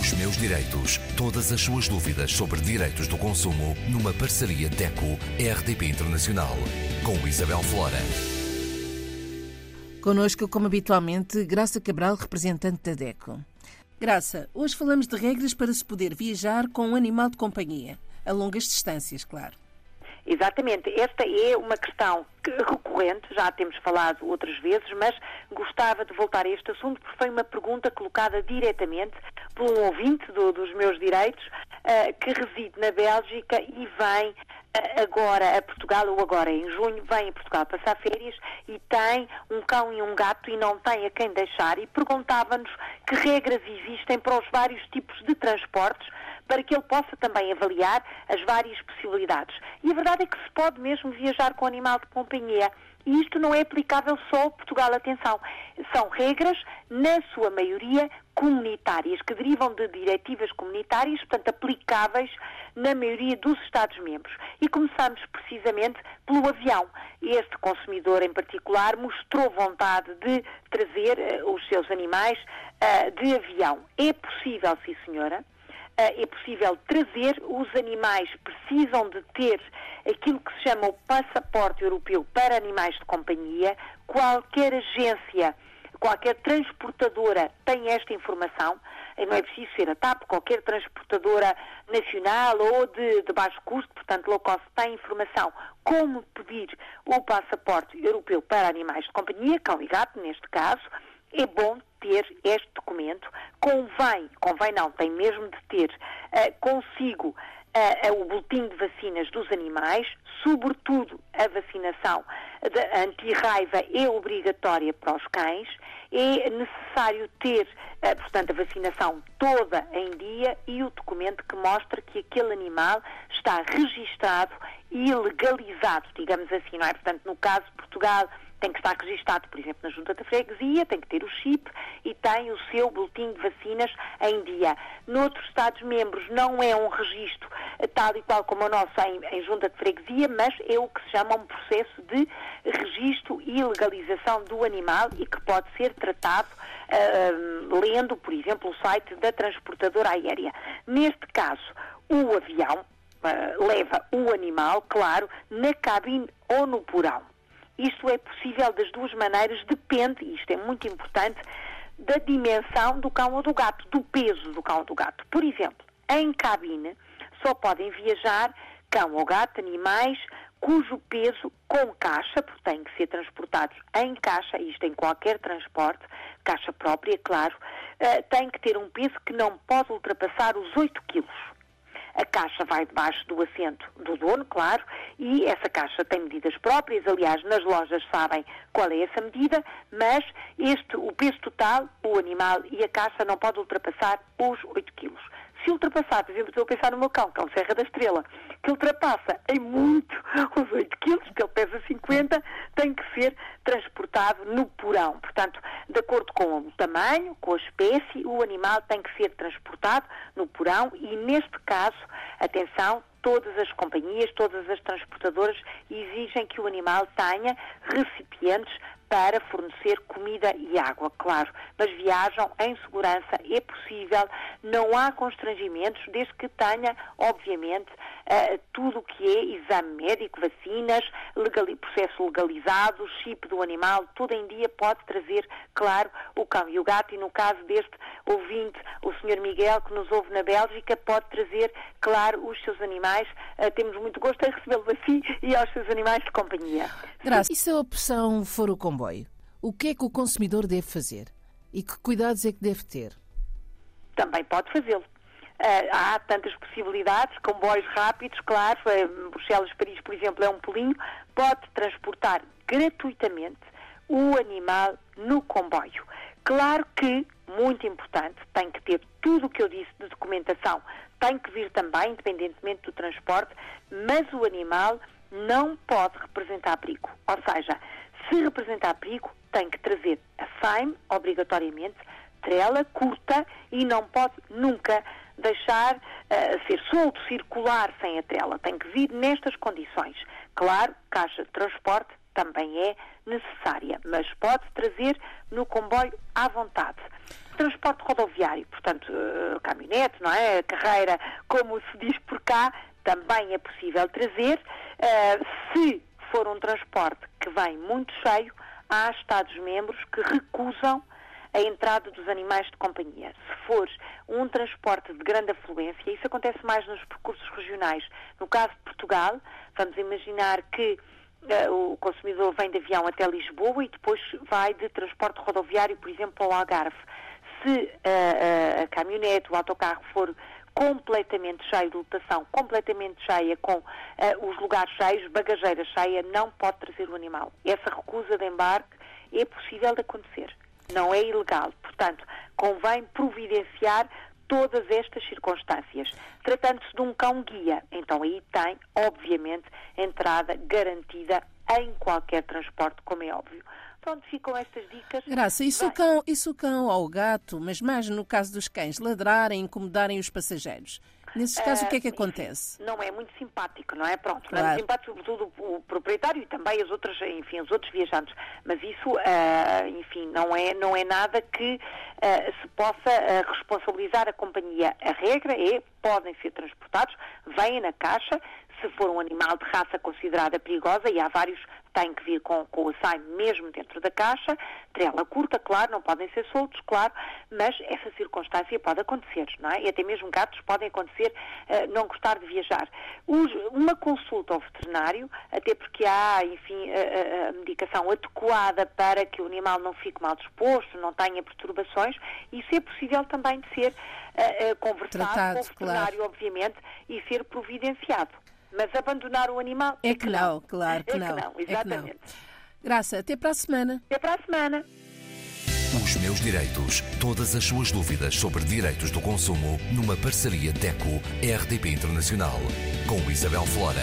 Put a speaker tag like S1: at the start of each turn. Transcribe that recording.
S1: Os meus direitos. Todas as suas dúvidas sobre direitos do consumo numa parceria DECO-RDP Internacional. Com Isabel Flora.
S2: Conosco, como habitualmente, Graça Cabral, representante da DECO. Graça, hoje falamos de regras para se poder viajar com um animal de companhia, a longas distâncias, claro.
S3: Exatamente. Esta é uma questão recorrente, já temos falado outras vezes, mas gostava de voltar a este assunto porque foi uma pergunta colocada diretamente por um ouvinte do, dos meus direitos uh, que reside na Bélgica e vem uh, agora a Portugal, ou agora em junho, vem a Portugal passar férias e tem um cão e um gato e não tem a quem deixar. E perguntava-nos que regras existem para os vários tipos de transportes para que ele possa também avaliar as várias possibilidades. E a verdade é que se pode mesmo viajar com animal de companhia. E isto não é aplicável só a Portugal, atenção. São regras, na sua maioria, comunitárias, que derivam de diretivas comunitárias, portanto, aplicáveis na maioria dos Estados-membros. E começamos precisamente pelo avião. Este consumidor, em particular, mostrou vontade de trazer uh, os seus animais uh, de avião. É possível, sim, senhora é possível trazer, os animais precisam de ter aquilo que se chama o passaporte europeu para animais de companhia, qualquer agência, qualquer transportadora tem esta informação, não é preciso ser a TAP, qualquer transportadora nacional ou de, de baixo custo, portanto low cost, tem informação. Como pedir o passaporte europeu para animais de companhia, cão e gato neste caso, é bom ter este documento. Convém, convém não, tem mesmo de ter uh, consigo uh, uh, o boletim de vacinas dos animais, sobretudo a vacinação anti-raiva é obrigatória para os cães, é necessário ter, portanto, a vacinação toda em dia e o documento que mostra que aquele animal está registado e legalizado, digamos assim, não é? Portanto, no caso de Portugal, tem que estar registado, por exemplo, na Junta da Freguesia, tem que ter o chip e tem o seu boletim de vacinas em dia. Noutros Estados-membros não é um registro eh, tal e qual como o nosso em, em Junta de Freguesia, mas é o que se chama um processo de registro e legalização do animal e que pode ser tratado uh, lendo, por exemplo, o site da transportadora aérea. Neste caso, o avião uh, leva o animal, claro, na cabine ou no porão. Isto é possível das duas maneiras, depende, isto é muito importante, da dimensão do cão ou do gato, do peso do cão ou do gato. Por exemplo, em cabine só podem viajar cão ou gato, animais cujo peso com caixa, porque têm que ser transportados em caixa, isto em qualquer transporte, caixa própria, claro, uh, tem que ter um peso que não pode ultrapassar os 8 quilos. A caixa vai debaixo do assento do dono, claro, e essa caixa tem medidas próprias. Aliás, nas lojas sabem qual é essa medida, mas este, o peso total, o animal e a caixa não pode ultrapassar os 8 quilos. Se ultrapassar, por exemplo, estou a pensar no meu cão, cão Serra da Estrela, que ultrapassa em muito os 8 quilos, porque ele pesa 50, tem que ser no porão. Portanto, de acordo com o tamanho, com a espécie, o animal tem que ser transportado no porão e, neste caso, atenção, todas as companhias, todas as transportadoras exigem que o animal tenha recipientes para fornecer comida e água, claro, mas viajam em segurança, é possível, não há constrangimentos, desde que tenha, obviamente, uh, tudo o que é exame médico, vacinas, legal, processo legalizado, chip do animal, tudo em dia pode trazer, claro, o cão e o gato, e no caso deste ouvinte, o Sr. Miguel, que nos ouve na Bélgica, pode trazer, claro, os seus animais. Uh, temos muito gosto em recebê-lo assim e aos seus animais de companhia.
S2: Graças. E se a opção for o comboio? O que é que o consumidor deve fazer? E que cuidados é que deve ter?
S3: Também pode fazê-lo. Uh, há tantas possibilidades, comboios rápidos, claro, Bruxelas-Paris, por exemplo, é um pulinho, pode transportar gratuitamente o animal no comboio. Claro que, muito importante, tem que ter tudo o que eu disse de documentação, tem que vir também, independentemente do transporte, mas o animal não pode representar perigo. Ou seja, se representar perigo, tem que trazer a FAIM, obrigatoriamente, trela curta e não pode nunca deixar uh, ser solto, circular sem a trela. Tem que vir nestas condições. Claro, caixa de transporte também é necessária, mas pode trazer no comboio à vontade. Transporte rodoviário, portanto, uh, caminhonete, não é? Carreira, como se diz por cá, também é possível trazer. Uh, se for um transporte que vem muito cheio, há Estados-membros que recusam a entrada dos animais de companhia. Se for um transporte de grande afluência, isso acontece mais nos percursos regionais. No caso de Portugal, vamos imaginar que uh, o consumidor vem de avião até Lisboa e depois vai de transporte rodoviário, por exemplo, ao Algarve. Se uh, uh, a caminhonete, o autocarro for completamente cheio de lotação, completamente cheia, com uh, os lugares cheios, bagageira cheia, não pode trazer o animal. Essa recusa de embarque é possível de acontecer, não é ilegal. Portanto, convém providenciar todas estas circunstâncias. Tratando-se de um cão-guia, então aí tem, obviamente, entrada garantida em qualquer transporte, como é óbvio. Pronto, ficam estas dicas.
S2: Graça, isso o, cão, isso o cão ou o gato, mas mais no caso dos cães, ladrarem, incomodarem os passageiros. Nesses casos, uh, o que é que acontece?
S3: Não é muito simpático, não é? Pronto, claro. não é simpático, sobretudo o proprietário e também as outras, enfim, os outros viajantes. Mas isso, uh, enfim, não é, não é nada que uh, se possa responsabilizar a companhia. A regra é, podem ser transportados, vêm na caixa, se for um animal de raça considerada perigosa, e há vários têm que vir com, com o assaio mesmo dentro da caixa, trela curta, claro, não podem ser soltos, claro, mas essa circunstância pode acontecer, não é? E até mesmo gatos podem acontecer uh, não gostar de viajar. Os, uma consulta ao veterinário, até porque há, enfim, a, a, medicação adequada para que o animal não fique mal disposto, não tenha perturbações, isso é possível também de ser uh, uh, conversado
S2: Tratado,
S3: com o veterinário,
S2: claro.
S3: obviamente, e ser providenciado. Mas abandonar o animal.
S2: É, é que, não, não, claro que
S3: é
S2: não.
S3: Que não exatamente. É que
S2: não. Graça, até para a semana.
S3: Até para a semana.
S1: Os meus direitos. Todas as suas dúvidas sobre direitos do consumo numa parceria DECO-RDP Internacional com Isabel Flora.